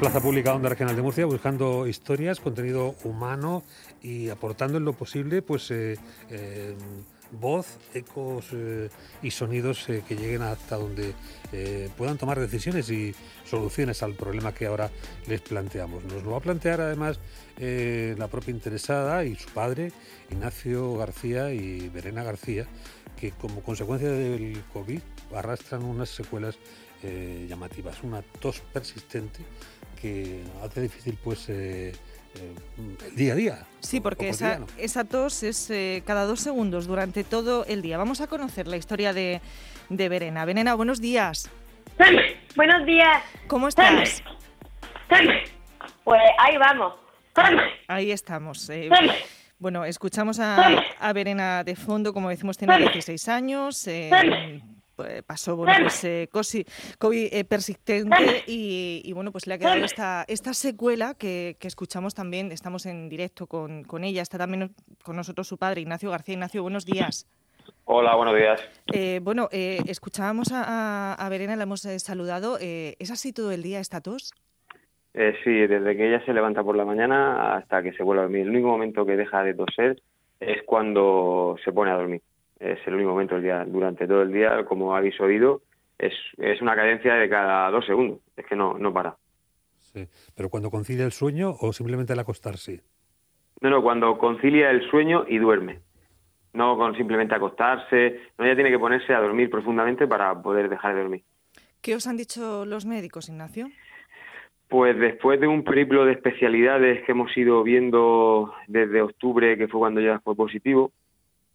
Plaza Pública Onda Regional de Murcia buscando historias, contenido humano y aportando en lo posible pues eh, eh, voz, ecos eh, y sonidos que lleguen hasta donde puedan tomar decisiones y soluciones al problema que ahora les planteamos. Nos lo va a plantear además la propia interesada y su padre, Ignacio García y Verena García, que como consecuencia del COVID arrastran unas secuelas llamativas, una tos persistente que hace difícil pues eh, eh, el día a día. Sí, porque esa, esa, tos es eh, cada dos segundos durante todo el día. Vamos a conocer la historia de, de Verena. Verena, buenos días. buenos días. ¿Cómo estás? Pues ahí vamos. Ahí estamos. bueno, escuchamos a, a, Verena de fondo, como decimos, tiene 16 años. Eh, pasó bueno, pues, eh, COVID eh, persistente y, bueno, pues le ha quedado esta, esta secuela que, escuchamos también, estamos en directo con, con, ella, está también con nosotros su padre, Ignacio García. Ignacio, buenos días. Hola, buenos días. bueno, escuchábamos a, a, Verena, la hemos saludado. ¿Es así todo el día esta tos? sí, desde que ella se levanta por la mañana hasta que se vuelve a dormir. El único momento que deja de toser es cuando se pone a dormir es el único momento del día. Durante todo el día, como habéis oído, es, es una cadencia de cada dos segundos, es que no, no para. Sí, pero cuando concilia el sueño o simplemente al acostarse. No, no, cuando concilia el sueño y duerme. No con simplemente acostarse, no, ella tiene que ponerse a dormir profundamente para poder dejar de dormir. ¿Qué os han dicho los médicos, Ignacio? Pues después de un periplo de especialidades que hemos ido viendo desde octubre, que fue cuando ya fue positivo,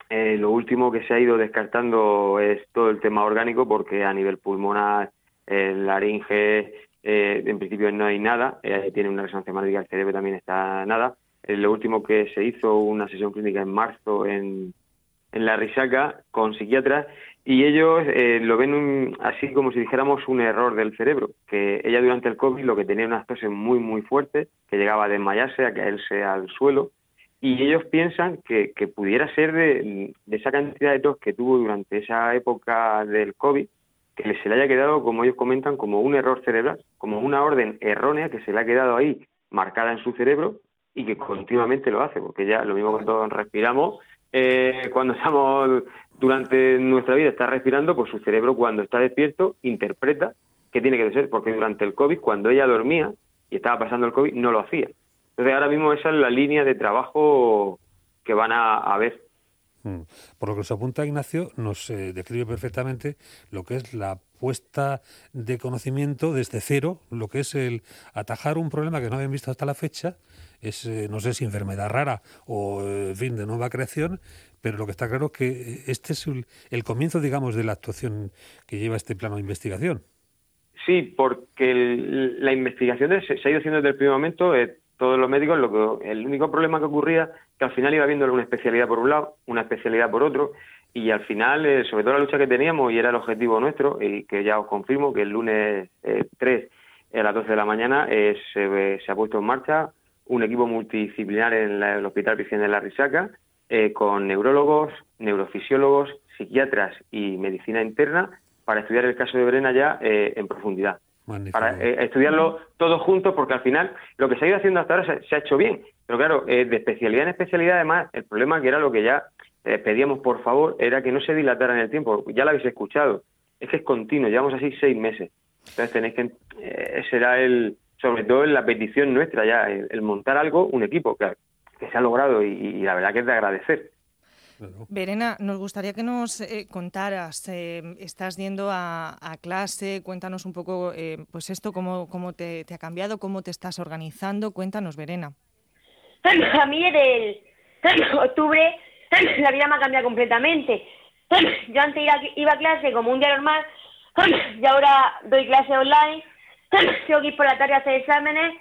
eh, lo último que se ha ido descartando es todo el tema orgánico porque a nivel pulmonar, el laringe, eh, en principio no hay nada, eh, tiene una resonancia magnética del cerebro también está nada. lo último que se hizo, una sesión clínica en marzo en, en la Risaca con psiquiatras y ellos lo ven así como si dijéramos un error del cerebro, que ella durante el COVID lo que tenía unas toses muy muy fuertes, que llegaba a desmayarse, a caerse al suelo, y ellos piensan que, pudiera ser de, esa cantidad de tos que tuvo durante esa época del COVID, que se le haya quedado, como ellos comentan, como un error cerebral, como una orden errónea que se le ha quedado ahí marcada en su cerebro y que continuamente lo hace, porque ya lo mismo todos respiramos, eh, cuando estamos durante nuestra vida está respirando, pues su cerebro cuando está despierto interpreta que tiene que ser, porque durante el COVID, cuando ella dormía y estaba pasando el COVID, no lo hacía. Entonces ahora mismo esa es la línea de trabajo que van a, ver. Hmm. Por lo que nos apunta Ignacio, nos eh, describe perfectamente lo que es la puesta de conocimiento desde cero, lo que es el atajar un problema que no habían visto hasta la fecha, es eh, no sé si enfermedad rara o eh, fin de nueva creación, pero lo que está claro es que este es el, comienzo, digamos, de la actuación que lleva este plano de investigación. Sí, porque la investigación se, ha ido haciendo desde el primer momento todos los médicos, lo que, el único problema que ocurría que al final iba viendo una especialidad por un lado, una especialidad por otro, y al final, eh, sobre todo la lucha que teníamos, y era el objetivo nuestro, y que ya os confirmo que el lunes 3 eh, a las 12 de la mañana eh, se, ha puesto en marcha un equipo multidisciplinar en el Hospital Vicente de la Risaca, con neurólogos, neurofisiólogos, psiquiatras y medicina interna, para estudiar el caso de Brena ya en profundidad para eh, estudiarlo todos juntos, porque al final lo que se ha ido haciendo hasta ahora se, ha hecho bien. Pero claro, eh, de especialidad en especialidad, además, el problema que era lo que ya eh, pedíamos, por favor, era que no se dilatara en el tiempo. Ya lo habéis escuchado. Es que es continuo, llevamos así seis meses. Entonces tenéis que. será el. Sobre todo en la petición nuestra ya, el, montar algo, un equipo, que, que se ha logrado y la verdad que es de agradecer. Verena, nos gustaría que nos eh, contaras, eh, estás yendo a, clase, cuéntanos un poco, eh, pues esto, cómo, cómo te, ha cambiado, cómo te estás organizando, cuéntanos, Verena. A mí desde el octubre la vida me ha cambiado completamente. Yo antes iba, a clase como un día normal y ahora doy clase online, tengo que ir por la tarde a hacer exámenes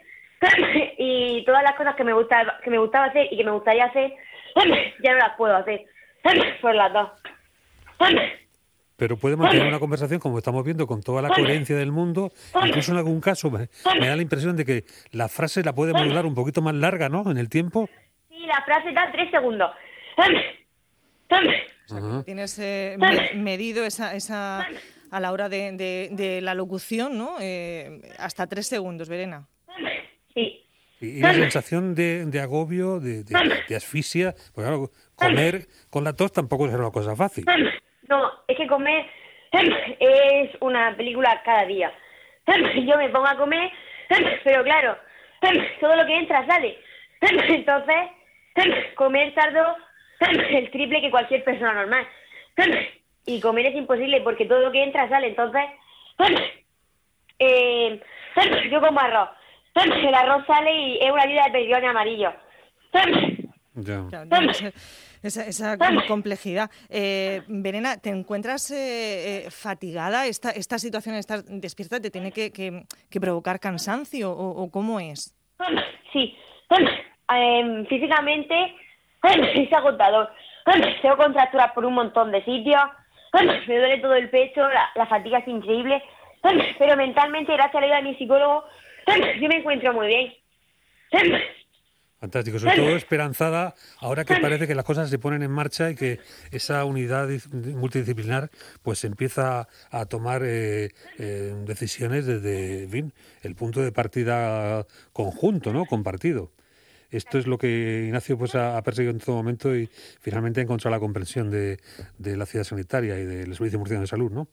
y todas las cosas que me, gusta, que me gustaba hacer y que me gustaría hacer ya no las puedo hacer. Por las dos. Pero podemos tener una conversación, como estamos viendo, con toda la coherencia del mundo. Incluso en algún caso me, da la impresión de que la frase la podemos dar un poquito más larga, ¿no? En el tiempo. Sí, la frase da tres segundos. tienes eh, medido esa, a la hora de, la locución, ¿no? Eh, hasta tres segundos, Verena. Y, la sensación de, de agobio, de, de, asfixia, pues claro, comer con la tos tampoco es una cosa fácil. No, es que comer es una película cada día. Yo me pongo a comer, pero claro, todo lo que entra sale. Entonces, comer tardo el triple que cualquier persona normal. Y comer es imposible porque todo lo que entra sale. Entonces, eh, yo como arroz. El arroz sale y es una vida de perdión en amarillo. esa, esa, complejidad. Eh, Verena, ¿te encuentras eh, eh, fatigada? ¿Esta, ¿Esta situación, estar despierta, te tiene que, que, provocar cansancio o, cómo es? Sí, em, físicamente es agotador. Tengo contracturas por un montón de sitios, me duele todo el pecho, la, fatiga es increíble, pero mentalmente, gracias a la ayuda de mi psicólogo, yo me encuentro muy bien. Fantástico, sobre todo esperanzada ahora que parece que las cosas se ponen en marcha y que esa unidad multidisciplinar pues empieza a tomar eh, eh, decisiones desde el punto de partida conjunto, ¿no? compartido. Esto es lo que Ignacio pues ha, perseguido en todo momento y finalmente ha encontrado la comprensión de, de la ciudad sanitaria y del Servicio Murciano de Salud, ¿no?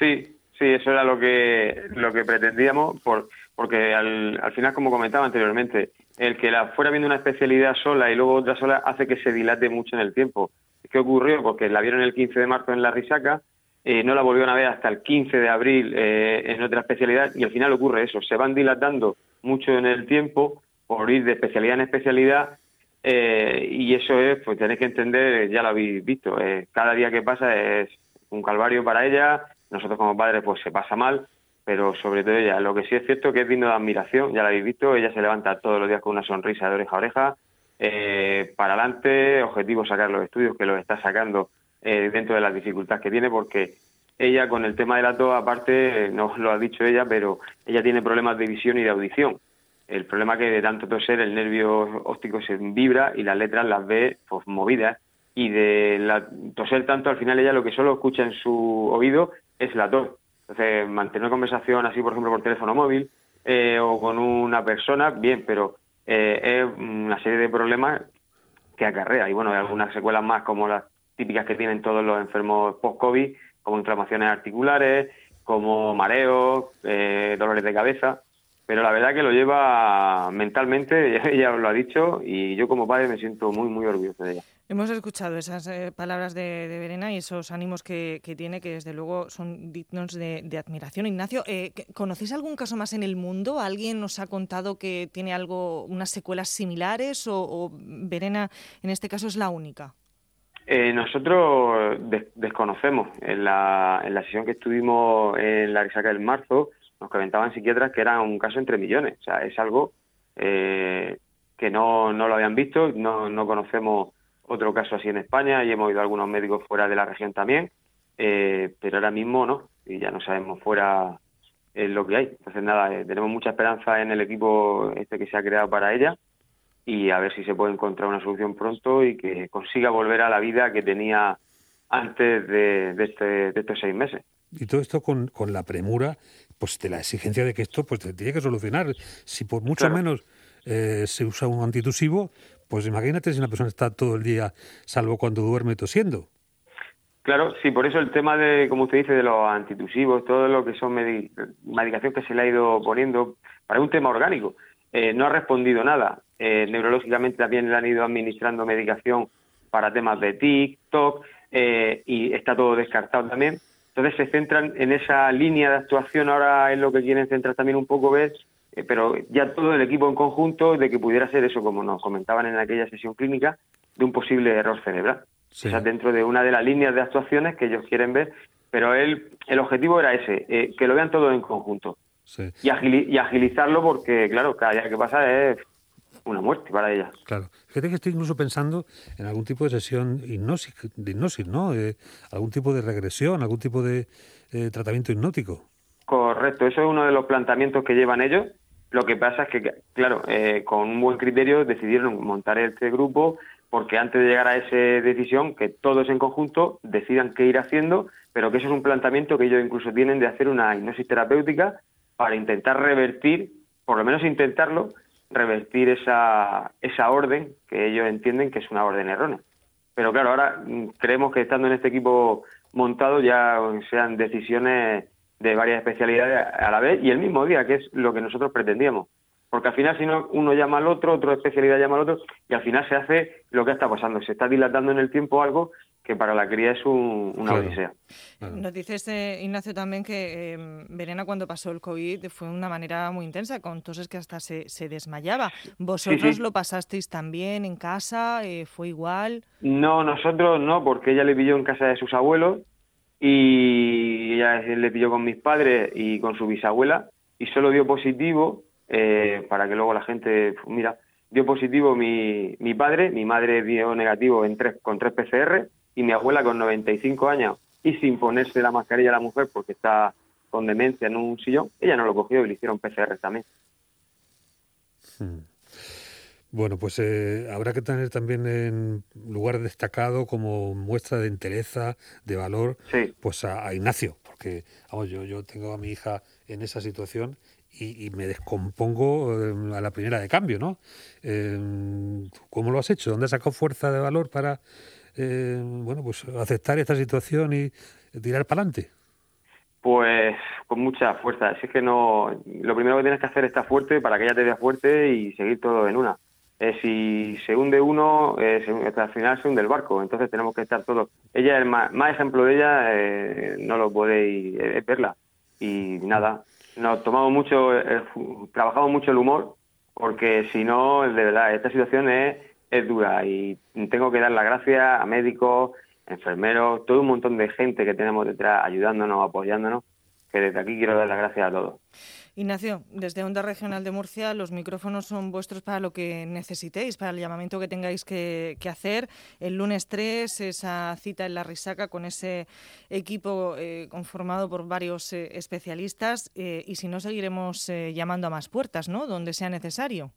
Sí, sí, eso era lo que lo que pretendíamos, por, porque al, al final, como comentaba anteriormente, el que la fuera viendo una especialidad sola y luego otra sola hace que se dilate mucho en el tiempo. ¿Qué ocurrió? Porque la vieron el 15 de marzo en la Risaca, eh, no la volvieron a ver hasta el 15 de abril eh, en otra especialidad y al final ocurre eso, se van dilatando mucho en el tiempo por ir de especialidad en especialidad eh, y eso es, pues tenéis que entender, ya lo habéis visto, cada día que pasa es un calvario para ella, nosotros como padres pues se pasa mal, pero sobre todo ella. Lo que sí es cierto que es digno de admiración, ya la habéis visto, ella se levanta todos los días con una sonrisa de oreja a oreja, eh, para adelante, objetivo sacar los estudios, que los está sacando eh, dentro de las dificultades que tiene, porque ella con el tema de la tos, aparte, no lo ha dicho ella, pero ella tiene problemas de visión y de audición. El problema que de tanto toser el nervio óptico se vibra y las letras las ve pues, movidas y de la, toser tanto al final ella lo que solo escucha en su oído es la tos entonces, mantener conversación así, por ejemplo, por teléfono móvil eh, o con una persona, bien, pero eh, es una serie de problemas que acarrea. Y bueno, hay algunas secuelas más como las típicas que tienen todos los enfermos post-COVID, como inflamaciones articulares, como mareos, eh, dolores de cabeza. Pero la verdad que lo lleva mentalmente, ella lo ha dicho, y yo como padre me siento muy, muy orgulloso de ella. Hemos escuchado esas eh, palabras de, Verena y esos ánimos que, tiene, que desde luego son dignos de, admiración. Ignacio, eh, ¿conocéis algún caso más en el mundo? ¿Alguien nos ha contado que tiene algo, unas secuelas similares o, Verena en este caso es la única? Eh, nosotros desconocemos. En la, en la sesión que estuvimos en la Risaca del marzo, nos comentaban psiquiatras que era un caso entre millones. O sea, es algo que no, no lo habían visto, no, no conocemos otro caso así en España y hemos ido a algunos médicos fuera de la región también, eh, pero ahora mismo no, y ya no sabemos fuera eh, lo que hay. Entonces nada, eh, tenemos mucha esperanza en el equipo este que se ha creado para ella y a ver si se puede encontrar una solución pronto y que consiga volver a la vida que tenía antes de, este, estos seis meses. Y todo esto con, con, la premura pues de la exigencia de que esto pues se tiene que solucionar. Si por mucho menos se usa un antitusivo, pues imagínate si una persona está todo el día, salvo cuando duerme tosiendo. Claro, sí, por eso el tema de, como usted dice, de los antitusivos, todo lo que son medicación que se le ha ido poniendo, para un tema orgánico, eh, no ha respondido nada. Eh, neurológicamente también le han ido administrando medicación para temas de TIC, TOC, eh, y está todo descartado también. Entonces se centran en esa línea de actuación, ahora es lo que quieren centrar también un poco, ver eh, pero ya todo el equipo en conjunto de que pudiera ser eso, como nos comentaban en aquella sesión clínica, de un posible error cerebral. O sea, dentro de una de las líneas de actuaciones que ellos quieren ver, pero él, el objetivo era ese, eh, que lo vean todo en conjunto. Y, y, agilizarlo porque, claro, cada día que pasa es una muerte para ella. Claro. Fíjate que estoy incluso pensando en algún tipo de sesión hipnosis, de hipnosis, ¿no? Eh, algún tipo de regresión, algún tipo de tratamiento hipnótico. Correcto, eso es uno de los planteamientos que llevan ellos lo que pasa es que, claro, eh, con un buen criterio decidieron montar este grupo porque antes de llegar a esa decisión, que todos en conjunto decidan qué ir haciendo, pero que eso es un planteamiento que ellos incluso tienen de hacer una hipnosis terapéutica para intentar revertir, por lo menos intentarlo, revertir esa, esa orden que ellos entienden que es una orden errónea. Pero claro, ahora mm, creemos que estando en este equipo montado ya sean decisiones de varias especialidades a la vez y el mismo día, que es lo que nosotros pretendíamos. Porque al final, si no, uno llama al otro, otra especialidad llama al otro, y al final se hace lo que está pasando. Se está dilatando en el tiempo algo que para la cría es una odisea. Nos dices, eh, Ignacio, también que eh, Verena cuando pasó el COVID fue de una manera muy intensa, con toses que hasta se, desmayaba. ¿Vosotros lo pasasteis también en casa? Eh, ¿Fue igual? No, nosotros no, porque ella le pilló en casa de sus abuelos y ella le pilló con mis padres y con su bisabuela y solo dio positivo, para que luego la gente, mira, dio positivo mi, mi padre, mi madre dio negativo en tres, con tres PCR y mi abuela con 95 años y sin ponerse la mascarilla a la mujer porque está con demencia en un sillón, ella no lo cogió y le hicieron PCR también. Hmm. Bueno, pues eh, habrá que tener también en lugar destacado como muestra de entereza, de valor, pues a, Ignacio, porque vamos, yo, yo tengo a mi hija en esa situación y, me descompongo eh, a la primera de cambio, ¿no? Eh, ¿Cómo lo has hecho? ¿Dónde has sacado fuerza de valor para eh, bueno, pues aceptar esta situación y tirar para adelante? Pues con mucha fuerza. Si es que no, lo primero que tienes que hacer es estar fuerte para que ella te vea fuerte y seguir todo en una. Eh, si se hunde uno, eh, al final se hunde el barco. Entonces tenemos que estar todos. Ella, el más, ejemplo de ella, eh, no lo podéis verla. Y nada, nos tomamos mucho, trabajamos mucho el humor, porque si no, de verdad, esta situación es es dura y tengo que dar las gracias a médicos, enfermeros, todo un montón de gente que tenemos detrás ayudándonos, apoyándonos, que desde aquí quiero dar las gracias a todos. Ignacio, desde Onda Regional de Murcia, los micrófonos son vuestros para lo que necesitéis, para el llamamiento que tengáis que, hacer. El lunes 3, esa cita en la Risaca con ese equipo eh, conformado por varios eh, especialistas eh, y si no, seguiremos llamando a más puertas, ¿no?, donde sea necesario.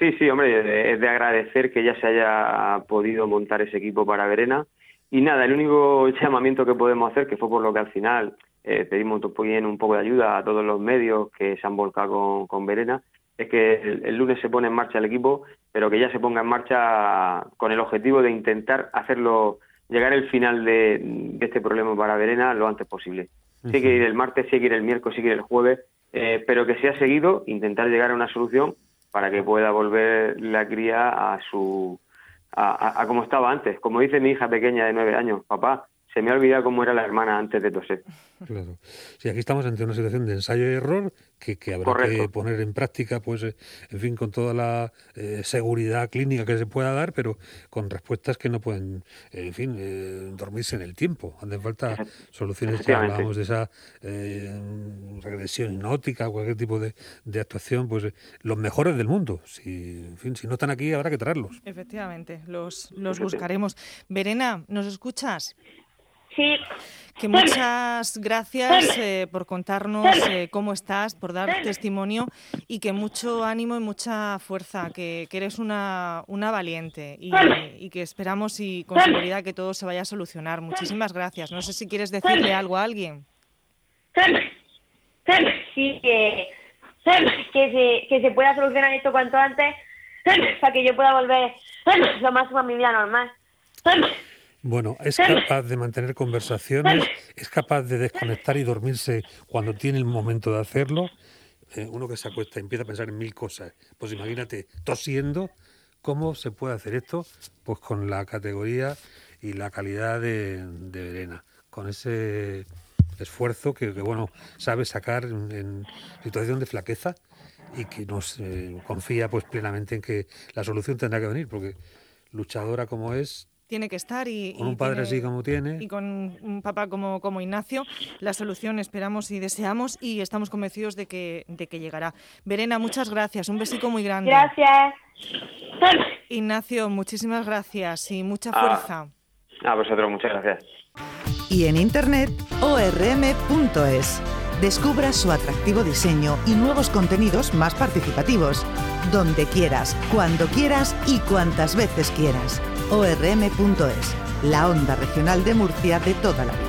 Sí, sí, hombre, es de agradecer que ya se haya podido montar ese equipo para Verena. Y nada, el único llamamiento que podemos hacer, que fue por lo que al final eh, pedimos un poco de ayuda a todos los medios que se han volcado con, Verena, es que el, lunes se pone en marcha el equipo, pero que ya se ponga en marcha con el objetivo de intentar hacerlo, llegar al final de, este problema para Verena lo antes posible. Sí que ir el martes, sí que ir el miércoles, sí que ir el jueves, eh, pero que sea seguido, intentar llegar a una solución para que pueda volver la cría a su a, a, como estaba antes. Como dice mi hija pequeña de nueve años, papá, se me ha olvidado cómo era la hermana antes de toser. Claro. Sí, aquí estamos ante una situación de ensayo y error que, que habrá que poner en práctica, pues, eh, en fin, con toda la eh, seguridad clínica que se pueda dar, pero con respuestas que no pueden, en fin, eh, dormirse en el tiempo. Hacen falta soluciones, que hablamos de esa regresión hipnótica, cualquier tipo de, de, actuación, pues los mejores del mundo. Si, en fin, si no están aquí, habrá que traerlos. Efectivamente, los, los buscaremos. Verena, ¿nos escuchas? Sí. Que muchas gracias eh, por contarnos eh, cómo estás, por dar testimonio y que mucho ánimo y mucha fuerza, que, eres una, una valiente y, que esperamos y con seguridad que todo se vaya a solucionar. Muchísimas gracias. No sé si quieres decirle algo a alguien. Sí, que, que, se, que se pueda solucionar esto cuanto antes. Para que yo pueda volver. Lo más a mi vida normal. Bueno, es capaz de mantener conversaciones, es capaz de desconectar y dormirse cuando tiene el momento de hacerlo. Eh, uno que se acuesta y empieza a pensar en mil cosas. Pues imagínate, tosiendo, ¿cómo se puede hacer esto? Pues con la categoría y la calidad de, Verena, con ese esfuerzo que, bueno, sabe sacar en, situación de flaqueza y que nos eh, confía pues plenamente en que la solución tendrá que venir, porque luchadora como es, tiene que estar y con un padre así como tiene. y con un papá como, como Ignacio la solución esperamos y deseamos y estamos convencidos de que de que llegará. Verena muchas gracias. Un besico muy grande. Gracias. Ignacio muchísimas gracias y mucha ah. fuerza. A vosotros muchas gracias. Y en internet orm.es descubra su atractivo diseño y nuevos contenidos más participativos. Donde quieras cuando quieras y cuantas veces quieras orm.es, la onda regional de Murcia de toda la vida.